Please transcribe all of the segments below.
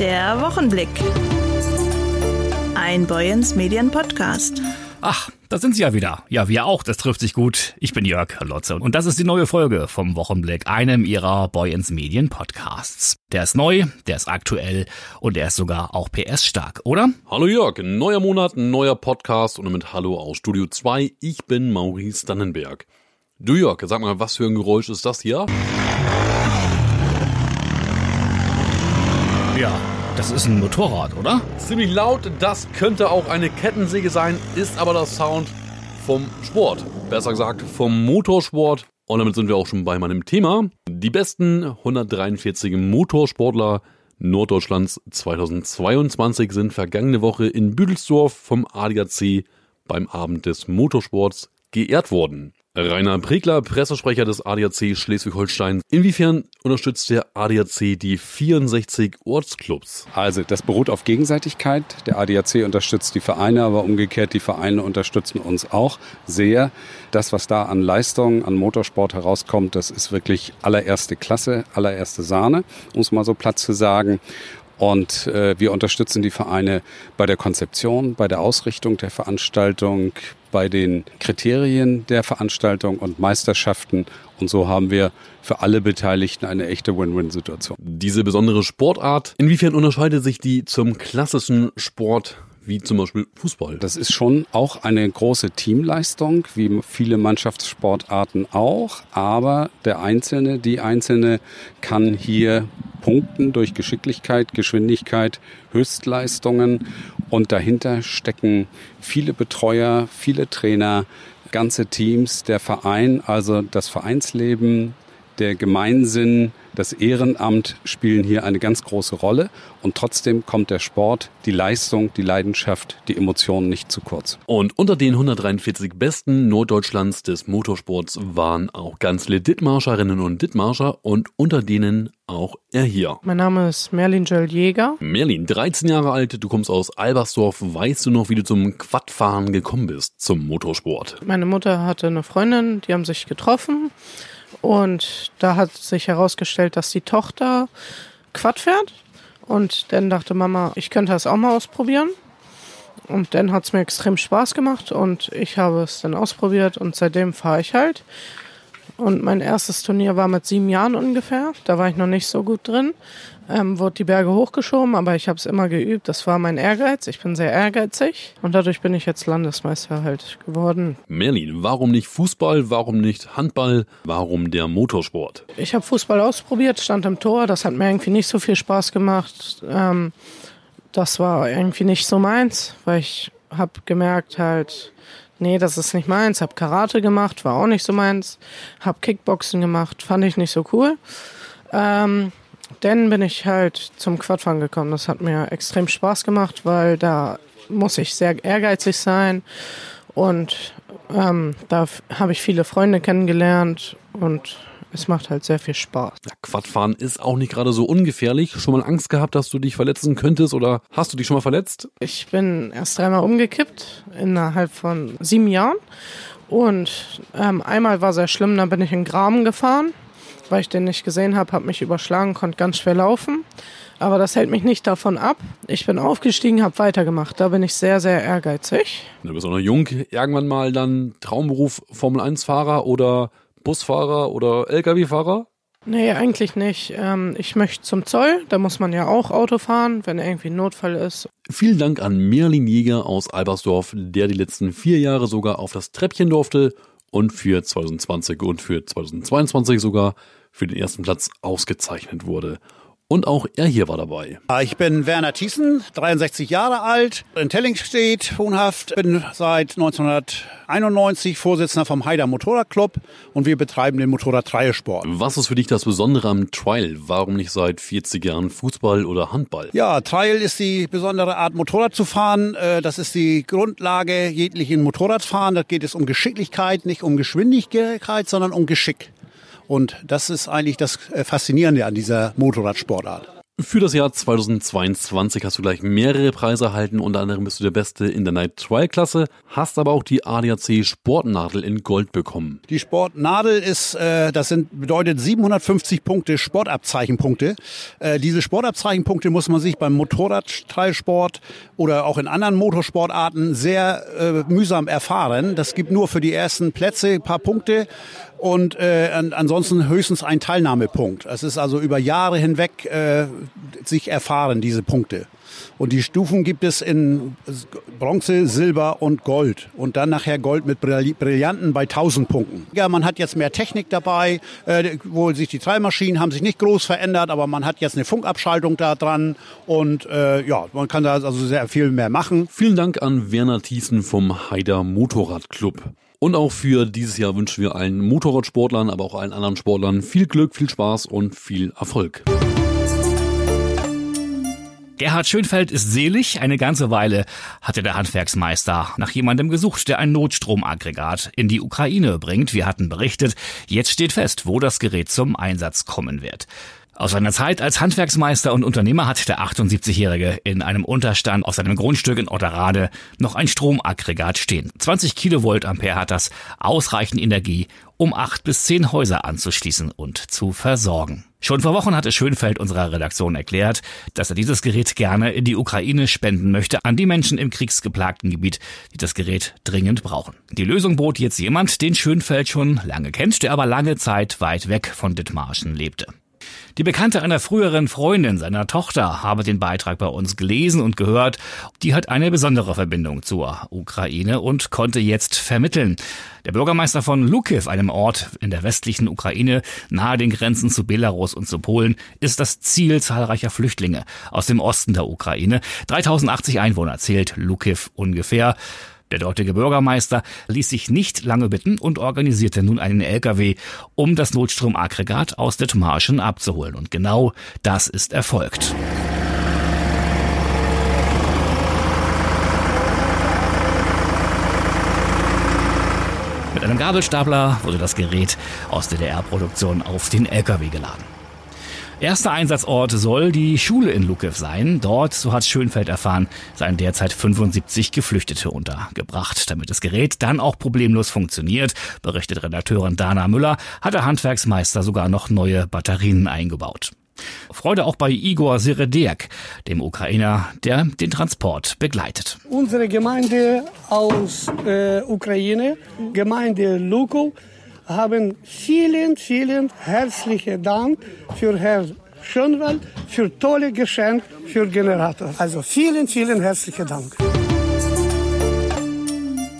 Der Wochenblick. Ein Boyens Medien Podcast. Ach, da sind Sie ja wieder. Ja, wir auch. Das trifft sich gut. Ich bin Jörg Lotze und das ist die neue Folge vom Wochenblick, einem Ihrer Boyens Medien Podcasts. Der ist neu, der ist aktuell und der ist sogar auch PS-stark, oder? Hallo Jörg, neuer Monat, neuer Podcast und damit Hallo aus Studio 2. Ich bin Maurice Dannenberg. Du Jörg, sag mal, was für ein Geräusch ist das hier? Ja, das ist ein Motorrad, oder? Ziemlich laut, das könnte auch eine Kettensäge sein, ist aber das Sound vom Sport. Besser gesagt vom Motorsport. Und damit sind wir auch schon bei meinem Thema. Die besten 143 Motorsportler Norddeutschlands 2022 sind vergangene Woche in Büdelsdorf vom ADAC beim Abend des Motorsports geehrt worden. Rainer Pregler, Pressesprecher des ADAC Schleswig-Holstein. Inwiefern unterstützt der ADAC die 64 Ortsclubs? Also das beruht auf Gegenseitigkeit. Der ADAC unterstützt die Vereine, aber umgekehrt die Vereine unterstützen uns auch sehr. Das, was da an Leistung, an Motorsport herauskommt, das ist wirklich allererste Klasse, allererste Sahne, um es mal so platt zu sagen. Und äh, wir unterstützen die Vereine bei der Konzeption, bei der Ausrichtung der Veranstaltung, bei den Kriterien der Veranstaltung und Meisterschaften. Und so haben wir für alle Beteiligten eine echte Win-Win-Situation. Diese besondere Sportart, inwiefern unterscheidet sich die zum klassischen Sport wie zum Beispiel Fußball. Das ist schon auch eine große Teamleistung, wie viele Mannschaftssportarten auch. Aber der Einzelne, die Einzelne kann hier punkten durch Geschicklichkeit, Geschwindigkeit, Höchstleistungen. Und dahinter stecken viele Betreuer, viele Trainer, ganze Teams, der Verein, also das Vereinsleben, der Gemeinsinn, das Ehrenamt spielen hier eine ganz große Rolle und trotzdem kommt der Sport, die Leistung, die Leidenschaft, die Emotionen nicht zu kurz. Und unter den 143 besten Norddeutschlands des Motorsports waren auch ganz viele Dittmarscherinnen und Dittmarscher und unter denen auch er hier. Mein Name ist Merlin Joel Jäger. Merlin, 13 Jahre alt, du kommst aus Albersdorf. Weißt du noch, wie du zum Quadfahren gekommen bist, zum Motorsport? Meine Mutter hatte eine Freundin, die haben sich getroffen und da hat sich herausgestellt, dass die Tochter Quad fährt. Und dann dachte Mama, ich könnte das auch mal ausprobieren. Und dann hat es mir extrem Spaß gemacht und ich habe es dann ausprobiert und seitdem fahre ich halt. Und mein erstes Turnier war mit sieben Jahren ungefähr. Da war ich noch nicht so gut drin. Ähm, wurde die Berge hochgeschoben, aber ich habe es immer geübt. Das war mein Ehrgeiz. Ich bin sehr ehrgeizig und dadurch bin ich jetzt Landesmeister halt geworden. Merlin, warum nicht Fußball? Warum nicht Handball? Warum der Motorsport? Ich habe Fußball ausprobiert, stand im Tor. Das hat mir irgendwie nicht so viel Spaß gemacht. Ähm, das war irgendwie nicht so meins, weil ich habe gemerkt halt, nee, das ist nicht meins. Hab Karate gemacht, war auch nicht so meins. Hab Kickboxen gemacht, fand ich nicht so cool. Ähm, dann bin ich halt zum Quadfahren gekommen. Das hat mir extrem Spaß gemacht, weil da muss ich sehr ehrgeizig sein. Und ähm, da habe ich viele Freunde kennengelernt und es macht halt sehr viel Spaß. Ja, Quadfahren ist auch nicht gerade so ungefährlich. Schon mal Angst gehabt, dass du dich verletzen könntest oder hast du dich schon mal verletzt? Ich bin erst dreimal umgekippt innerhalb von sieben Jahren. Und ähm, einmal war sehr schlimm, da bin ich in Graben gefahren, weil ich den nicht gesehen habe, habe mich überschlagen, konnte ganz schwer laufen. Aber das hält mich nicht davon ab. Ich bin aufgestiegen, habe weitergemacht. Da bin ich sehr, sehr ehrgeizig. Du bist auch noch jung. Irgendwann mal dann Traumberuf Formel-1-Fahrer oder Busfahrer oder Lkw-Fahrer? Nee, eigentlich nicht. Ähm, ich möchte zum Zoll. Da muss man ja auch Auto fahren, wenn irgendwie ein Notfall ist. Vielen Dank an Merlin Jäger aus Albersdorf, der die letzten vier Jahre sogar auf das Treppchen durfte und für 2020 und für 2022 sogar für den ersten Platz ausgezeichnet wurde. Und auch er hier war dabei. Ich bin Werner Thiessen, 63 Jahre alt, in Telling steht, wohnhaft, bin seit 1991 Vorsitzender vom Haider Motorradclub und wir betreiben den Motorrad-Dreiesport. Was ist für dich das Besondere am Trial? Warum nicht seit 40 Jahren Fußball oder Handball? Ja, Trial ist die besondere Art Motorrad zu fahren. Äh, das ist die Grundlage jeglichen Motorradfahren. Da geht es um Geschicklichkeit, nicht um Geschwindigkeit, sondern um Geschick. Und das ist eigentlich das äh, Faszinierende an dieser Motorradsportart. Für das Jahr 2022 hast du gleich mehrere Preise erhalten. Unter anderem bist du der Beste in der Night Trial Klasse, hast aber auch die ADAC Sportnadel in Gold bekommen. Die Sportnadel ist, äh, das sind bedeutet 750 Punkte Sportabzeichenpunkte. Äh, diese Sportabzeichenpunkte muss man sich beim Motorradteilsport oder auch in anderen Motorsportarten sehr äh, mühsam erfahren. Das gibt nur für die ersten Plätze ein paar Punkte und äh, an, ansonsten höchstens ein Teilnahmepunkt. Es ist also über Jahre hinweg äh, sich erfahren, diese Punkte. Und die Stufen gibt es in Bronze, Silber und Gold. Und dann nachher Gold mit Brillanten bei 1000 Punkten. Ja, man hat jetzt mehr Technik dabei. Äh, wohl sich die Treibmaschinen haben sich nicht groß verändert, aber man hat jetzt eine Funkabschaltung da dran. Und äh, ja, man kann da also sehr viel mehr machen. Vielen Dank an Werner Thiessen vom Haider Motorradclub. Und auch für dieses Jahr wünschen wir allen Motorradsportlern, aber auch allen anderen Sportlern viel Glück, viel Spaß und viel Erfolg. Gerhard Schönfeld ist selig. Eine ganze Weile hatte der Handwerksmeister nach jemandem gesucht, der ein Notstromaggregat in die Ukraine bringt. Wir hatten berichtet, jetzt steht fest, wo das Gerät zum Einsatz kommen wird. Aus seiner Zeit als Handwerksmeister und Unternehmer hat der 78-Jährige in einem Unterstand aus seinem Grundstück in Otterrade noch ein Stromaggregat stehen. 20 Kilovolt Ampere hat das ausreichend Energie, um acht bis zehn Häuser anzuschließen und zu versorgen. Schon vor Wochen hatte Schönfeld unserer Redaktion erklärt, dass er dieses Gerät gerne in die Ukraine spenden möchte an die Menschen im kriegsgeplagten Gebiet, die das Gerät dringend brauchen. Die Lösung bot jetzt jemand, den Schönfeld schon lange kennt, der aber lange Zeit weit weg von Dithmarschen lebte. Die Bekannte einer früheren Freundin seiner Tochter habe den Beitrag bei uns gelesen und gehört. Die hat eine besondere Verbindung zur Ukraine und konnte jetzt vermitteln. Der Bürgermeister von Lukiv, einem Ort in der westlichen Ukraine nahe den Grenzen zu Belarus und zu Polen, ist das Ziel zahlreicher Flüchtlinge aus dem Osten der Ukraine. 3080 Einwohner zählt Lukiv ungefähr. Der dortige Bürgermeister ließ sich nicht lange bitten und organisierte nun einen LKW, um das Notstromaggregat aus Dithmarschen abzuholen. Und genau das ist erfolgt. Mit einem Gabelstapler wurde das Gerät aus DDR-Produktion auf den LKW geladen. Erster Einsatzort soll die Schule in Lukew sein. Dort, so hat Schönfeld erfahren, seien derzeit 75 Geflüchtete untergebracht. Damit das Gerät dann auch problemlos funktioniert, berichtet Redakteurin Dana Müller, hat der Handwerksmeister sogar noch neue Batterien eingebaut. Freude auch bei Igor Siredeak, dem Ukrainer, der den Transport begleitet. Unsere Gemeinde aus äh, Ukraine, Gemeinde Lukow, haben vielen, vielen herzlichen Dank für Herrn Schönwald für tolle Geschenk für Generator. Also vielen, vielen herzlichen Dank.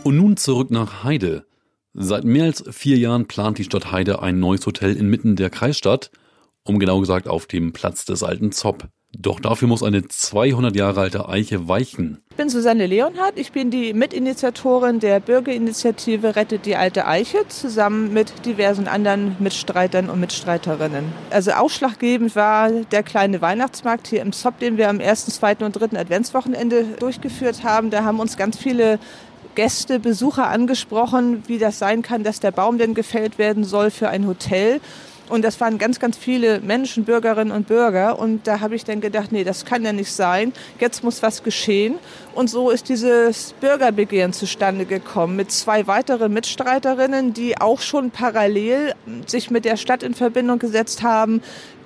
Und nun zurück nach Heide. Seit mehr als vier Jahren plant die Stadt Heide ein neues Hotel inmitten der Kreisstadt, um genau gesagt auf dem Platz des alten Zopp. Doch dafür muss eine 200 Jahre alte Eiche weichen. Ich bin Susanne Leonhardt. Ich bin die Mitinitiatorin der Bürgerinitiative Rettet die alte Eiche zusammen mit diversen anderen Mitstreitern und Mitstreiterinnen. Also ausschlaggebend war der kleine Weihnachtsmarkt hier im ZOP, den wir am ersten, zweiten und dritten Adventswochenende durchgeführt haben. Da haben uns ganz viele Gäste, Besucher angesprochen, wie das sein kann, dass der Baum denn gefällt werden soll für ein Hotel. Und das waren ganz, ganz viele Menschen, Bürgerinnen und Bürger. Und da habe ich dann gedacht, nee, das kann ja nicht sein. Jetzt muss was geschehen. Und so ist dieses Bürgerbegehren zustande gekommen mit zwei weiteren Mitstreiterinnen, die auch schon parallel sich mit der Stadt in Verbindung gesetzt haben,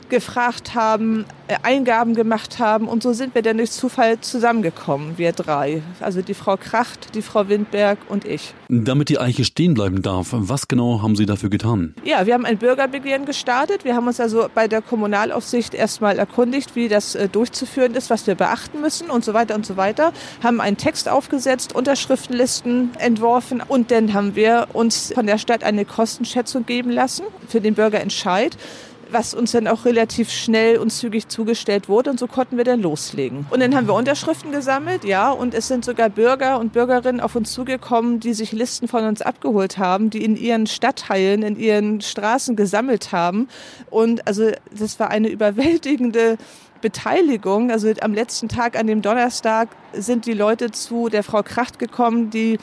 gefragt haben, äh, Eingaben gemacht haben und so sind wir dann durch Zufall zusammengekommen, wir drei. Also die Frau Kracht, die Frau Windberg und ich. Damit die Eiche stehen bleiben darf, was genau haben Sie dafür getan? Ja, wir haben ein Bürgerbegehren gestartet. Wir haben uns also bei der Kommunalaufsicht erstmal erkundigt, wie das äh, durchzuführen ist, was wir beachten müssen und so weiter und so weiter. Haben einen Text aufgesetzt, Unterschriftenlisten entworfen und dann haben wir uns von der Stadt eine Kostenschätzung geben lassen für den Bürgerentscheid was uns dann auch relativ schnell und zügig zugestellt wurde und so konnten wir dann loslegen. Und dann haben wir Unterschriften gesammelt, ja, und es sind sogar Bürger und Bürgerinnen auf uns zugekommen, die sich Listen von uns abgeholt haben, die in ihren Stadtteilen, in ihren Straßen gesammelt haben und also das war eine überwältigende Beteiligung. Also am letzten Tag, an dem Donnerstag, sind die Leute zu der Frau Kracht gekommen, die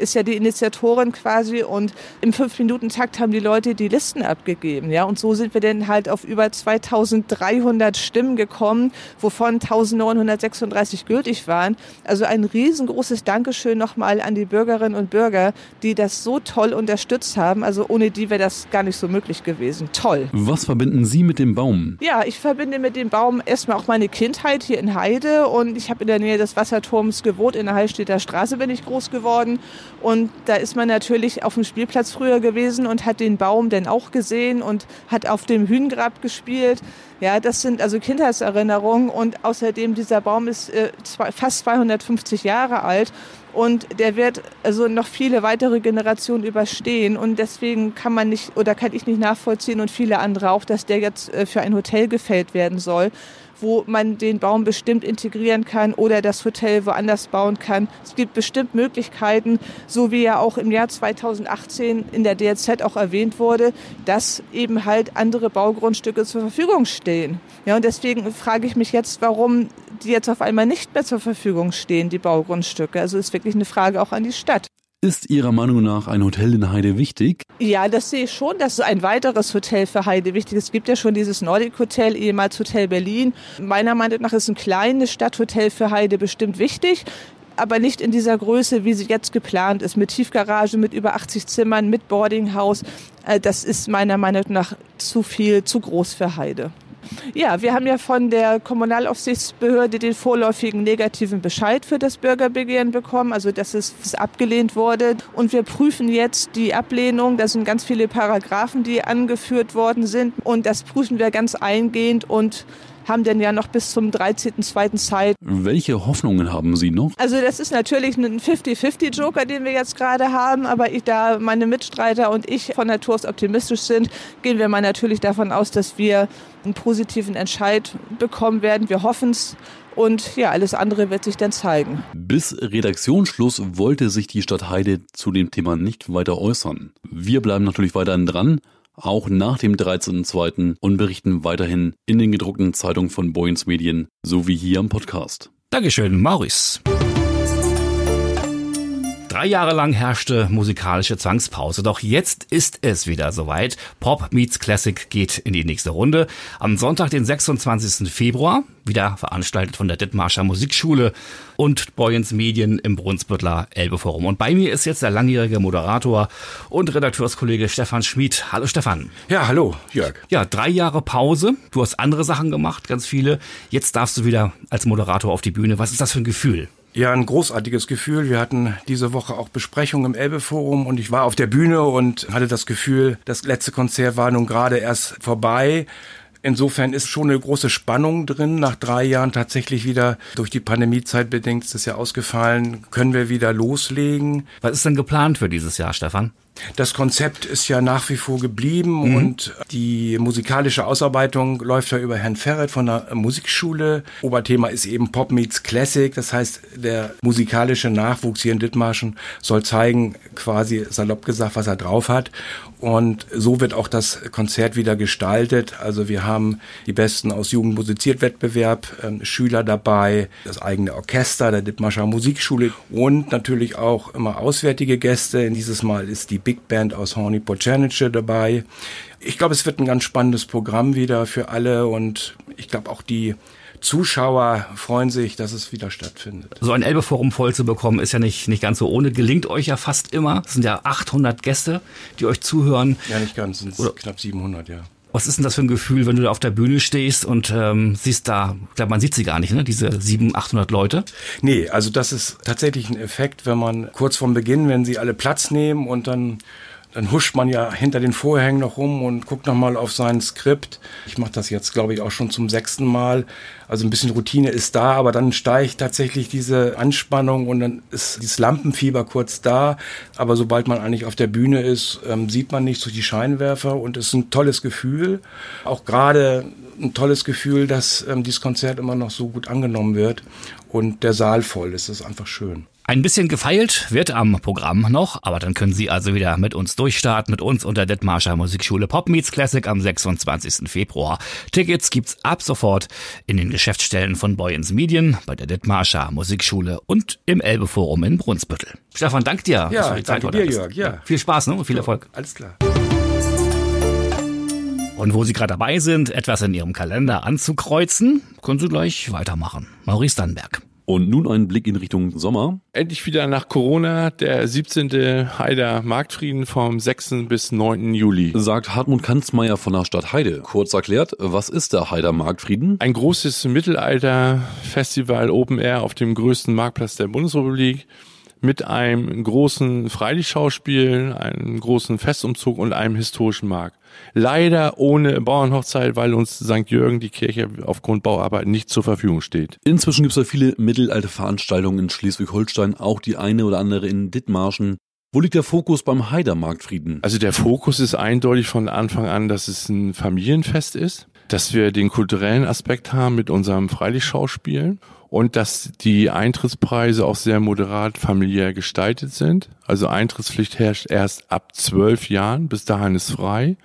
ist ja die Initiatorin quasi und im Fünf-Minuten-Takt haben die Leute die Listen abgegeben. Ja, und so sind wir dann halt auf über 2300 Stimmen gekommen, wovon 1936 gültig waren. Also ein riesengroßes Dankeschön nochmal an die Bürgerinnen und Bürger, die das so toll unterstützt haben. Also ohne die wäre das gar nicht so möglich gewesen. Toll. Was verbinden Sie mit dem Baum? Ja, ich verbinde mit dem Baum erstmal auch meine Kindheit hier in Heide und ich habe in der Nähe des Wasserturms gewohnt. In der Heilstädter Straße bin ich groß geworden und da ist man natürlich auf dem Spielplatz früher gewesen und hat den Baum dann auch gesehen und hat auf dem Hühngrab gespielt. Ja, das sind also Kindheitserinnerungen. Und außerdem dieser Baum ist äh, fast 250 Jahre alt. Und der wird also noch viele weitere Generationen überstehen. Und deswegen kann man nicht oder kann ich nicht nachvollziehen und viele andere auch, dass der jetzt äh, für ein Hotel gefällt werden soll wo man den Baum bestimmt integrieren kann oder das Hotel woanders bauen kann. Es gibt bestimmt Möglichkeiten, so wie ja auch im Jahr 2018 in der DRZ auch erwähnt wurde, dass eben halt andere Baugrundstücke zur Verfügung stehen. Ja, und deswegen frage ich mich jetzt, warum die jetzt auf einmal nicht mehr zur Verfügung stehen, die Baugrundstücke. Also ist wirklich eine Frage auch an die Stadt. Ist Ihrer Meinung nach ein Hotel in Heide wichtig? Ja, das sehe ich schon, dass ein weiteres Hotel für Heide wichtig ist. Es gibt ja schon dieses Nordic Hotel, ehemals Hotel Berlin. Meiner Meinung nach ist ein kleines Stadthotel für Heide bestimmt wichtig aber nicht in dieser Größe, wie sie jetzt geplant ist, mit Tiefgarage, mit über 80 Zimmern, mit Boardinghaus. Äh, das ist meiner Meinung nach zu viel, zu groß für Heide. Ja, wir haben ja von der Kommunalaufsichtsbehörde den vorläufigen negativen Bescheid für das Bürgerbegehren bekommen, also dass es abgelehnt wurde. Und wir prüfen jetzt die Ablehnung. Da sind ganz viele Paragraphen, die angeführt worden sind. Und das prüfen wir ganz eingehend und haben denn ja noch bis zum 13.02. Zeit. Welche Hoffnungen haben Sie noch? Also das ist natürlich ein 50-50-Joker, den wir jetzt gerade haben, aber ich, da meine Mitstreiter und ich von Natur aus optimistisch sind, gehen wir mal natürlich davon aus, dass wir einen positiven Entscheid bekommen werden. Wir hoffen es. Und ja, alles andere wird sich dann zeigen. Bis Redaktionsschluss wollte sich die Stadt Heide zu dem Thema nicht weiter äußern. Wir bleiben natürlich weiterhin dran auch nach dem 13.02. und berichten weiterhin in den gedruckten Zeitungen von Boyens Medien sowie hier am Podcast. Dankeschön, Maurice. Drei Jahre lang herrschte musikalische Zwangspause, doch jetzt ist es wieder soweit. Pop Meets Classic geht in die nächste Runde. Am Sonntag, den 26. Februar, wieder veranstaltet von der Dithmarscher Musikschule und Boyens Medien im Brunsbüttler Elbeforum. Und bei mir ist jetzt der langjährige Moderator und Redakteurskollege Stefan Schmid. Hallo Stefan. Ja, hallo Jörg. Ja, drei Jahre Pause. Du hast andere Sachen gemacht, ganz viele. Jetzt darfst du wieder als Moderator auf die Bühne. Was ist das für ein Gefühl? Ja, ein großartiges Gefühl. Wir hatten diese Woche auch Besprechungen im Elbe-Forum und ich war auf der Bühne und hatte das Gefühl, das letzte Konzert war nun gerade erst vorbei. Insofern ist schon eine große Spannung drin. Nach drei Jahren tatsächlich wieder durch die Pandemiezeit bedingt ist es ja ausgefallen, können wir wieder loslegen. Was ist denn geplant für dieses Jahr, Stefan? Das Konzept ist ja nach wie vor geblieben mhm. und die musikalische Ausarbeitung läuft ja über Herrn Ferret von der Musikschule. Oberthema ist eben Pop Meets Classic. Das heißt, der musikalische Nachwuchs hier in Dithmarschen soll zeigen, quasi salopp gesagt, was er drauf hat. Und so wird auch das Konzert wieder gestaltet. Also wir haben die Besten aus Jugend musiziert Wettbewerb, äh, Schüler dabei, das eigene Orchester der Dithmarscher Musikschule und natürlich auch immer auswärtige Gäste. Dieses Mal ist die Big Band aus Horny Pocenice dabei. Ich glaube, es wird ein ganz spannendes Programm wieder für alle und ich glaube auch die Zuschauer freuen sich, dass es wieder stattfindet. So ein Elbeforum voll zu bekommen, ist ja nicht, nicht ganz so ohne. Gelingt euch ja fast immer. Es sind ja 800 Gäste, die euch zuhören. Ja, nicht ganz, es sind knapp 700, ja. Was ist denn das für ein Gefühl, wenn du da auf der Bühne stehst und ähm, siehst da, ich glaube, man sieht sie gar nicht, ne? diese 700, 800 Leute? Nee, also das ist tatsächlich ein Effekt, wenn man kurz vorm Beginn, wenn sie alle Platz nehmen und dann dann huscht man ja hinter den Vorhängen noch rum und guckt noch mal auf sein Skript. Ich mache das jetzt, glaube ich, auch schon zum sechsten Mal. Also ein bisschen Routine ist da, aber dann steigt tatsächlich diese Anspannung und dann ist dieses Lampenfieber kurz da. Aber sobald man eigentlich auf der Bühne ist, ähm, sieht man nichts durch die Scheinwerfer und es ist ein tolles Gefühl. Auch gerade ein tolles Gefühl, dass ähm, dieses Konzert immer noch so gut angenommen wird und der Saal voll ist. Das ist einfach schön. Ein bisschen gefeilt wird am Programm noch, aber dann können Sie also wieder mit uns durchstarten, mit uns unter Detmarscher Musikschule Pop Meets Classic am 26. Februar. Tickets gibt's ab sofort in den Geschäftsstellen von Boyens Medien, bei der Detmarscher Musikschule und im Elbe Forum in Brunsbüttel. Stefan, dank dir. Ja, Zeit danke heute dir. Jörg. Ja. Viel Spaß ne? und viel Erfolg. Alles klar. Und wo Sie gerade dabei sind, etwas in Ihrem Kalender anzukreuzen, können Sie gleich weitermachen. Maurice Dannenberg. Und nun ein Blick in Richtung Sommer. Endlich wieder nach Corona, der 17. Heider Marktfrieden vom 6. bis 9. Juli. Sagt Hartmut Kanzmeier von der Stadt Heide. Kurz erklärt, was ist der Heider Marktfrieden? Ein großes Mittelalter-Festival Open Air auf dem größten Marktplatz der Bundesrepublik mit einem großen Freilichtschauspiel, einem großen Festumzug und einem historischen Markt. Leider ohne Bauernhochzeit, weil uns St. Jürgen, die Kirche, aufgrund Bauarbeiten nicht zur Verfügung steht. Inzwischen gibt es ja viele Mittelalter-Veranstaltungen in Schleswig-Holstein, auch die eine oder andere in Dithmarschen. Wo liegt der Fokus beim Heider Marktfrieden? Also der Fokus ist eindeutig von Anfang an, dass es ein Familienfest ist, dass wir den kulturellen Aspekt haben mit unserem Freilichtschauspiel und dass die Eintrittspreise auch sehr moderat familiär gestaltet sind. Also Eintrittspflicht herrscht erst ab zwölf Jahren, bis dahin ist frei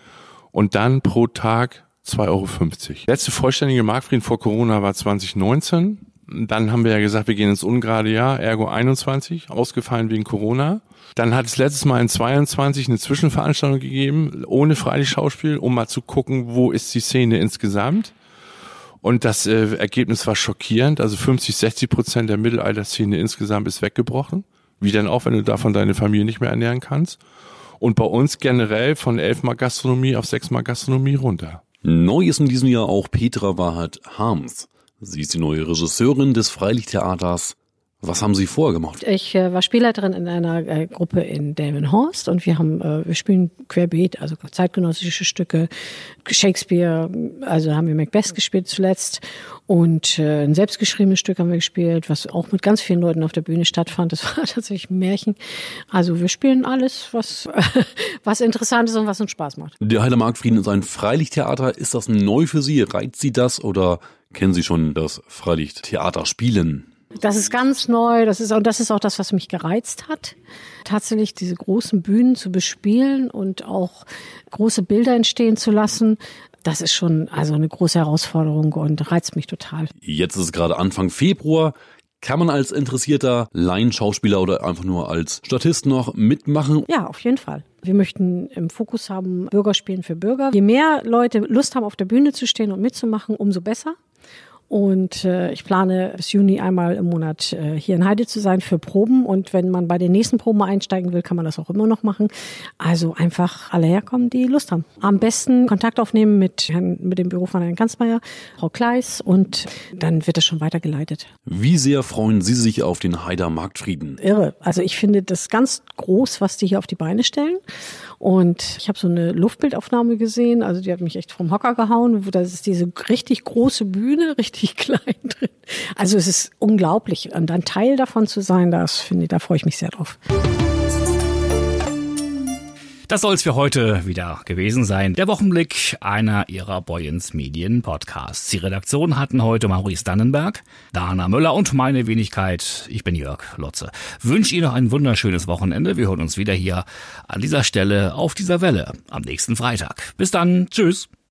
und dann pro Tag 2,50 Euro. Letzte vollständige Marktfrieden vor Corona war 2019. Dann haben wir ja gesagt, wir gehen ins ungerade Jahr, ergo 21, ausgefallen wegen Corona. Dann hat es letztes Mal in 22 eine Zwischenveranstaltung gegeben, ohne Freilichtschauspiel, um mal zu gucken, wo ist die Szene insgesamt. Und das äh, Ergebnis war schockierend. Also 50, 60 Prozent der Mittelalterszene insgesamt ist weggebrochen. Wie denn auch, wenn du davon deine Familie nicht mehr ernähren kannst. Und bei uns generell von 11 Mal Gastronomie auf 6 Mal Gastronomie runter. Neu ist in diesem Jahr auch Petra Wahrheit Harms. Sie ist die neue Regisseurin des Freilichttheaters. Was haben Sie vorher gemacht? Ich äh, war Spielleiterin in einer äh, Gruppe in Delmenhorst und wir haben, äh, wir spielen querbeet, also zeitgenössische Stücke, Shakespeare, also haben wir Macbeth gespielt zuletzt und äh, ein selbstgeschriebenes Stück haben wir gespielt, was auch mit ganz vielen Leuten auf der Bühne stattfand. Das war tatsächlich ein Märchen. Also wir spielen alles, was, was interessant ist und was uns Spaß macht. Der Heider Marktfrieden ist ein Freilichttheater. Ist das neu für Sie? Reizt Sie das oder kennen Sie schon das Freilichttheater spielen? Das ist ganz neu. Das ist und das ist auch das, was mich gereizt hat, tatsächlich diese großen Bühnen zu bespielen und auch große Bilder entstehen zu lassen. Das ist schon also eine große Herausforderung und reizt mich total. Jetzt ist es gerade Anfang Februar. Kann man als interessierter Laienschauspieler oder einfach nur als Statist noch mitmachen? Ja, auf jeden Fall. Wir möchten im Fokus haben Bürger spielen für Bürger. Je mehr Leute Lust haben, auf der Bühne zu stehen und mitzumachen, umso besser. Und äh, ich plane bis Juni einmal im Monat äh, hier in Heide zu sein für Proben. Und wenn man bei den nächsten Proben einsteigen will, kann man das auch immer noch machen. Also einfach alle herkommen, die Lust haben. Am besten Kontakt aufnehmen mit, Herrn, mit dem Büro von Herrn Kanzmeier, Frau Kleis und dann wird das schon weitergeleitet. Wie sehr freuen Sie sich auf den Heider Marktfrieden? Irre. Also ich finde das ganz groß, was die hier auf die Beine stellen. Und ich habe so eine Luftbildaufnahme gesehen, also die hat mich echt vom Hocker gehauen. Da ist diese richtig große Bühne, richtig klein drin. Also es ist unglaublich. Und dann Teil davon zu sein, das finde ich, da freue ich mich sehr drauf. Das soll's für heute wieder gewesen sein. Der Wochenblick einer ihrer Boyens Medien Podcasts. Die Redaktion hatten heute Maurice Dannenberg, Dana Müller und meine Wenigkeit. Ich bin Jörg Lotze. Wünsche Ihnen noch ein wunderschönes Wochenende. Wir hören uns wieder hier an dieser Stelle auf dieser Welle am nächsten Freitag. Bis dann. Tschüss.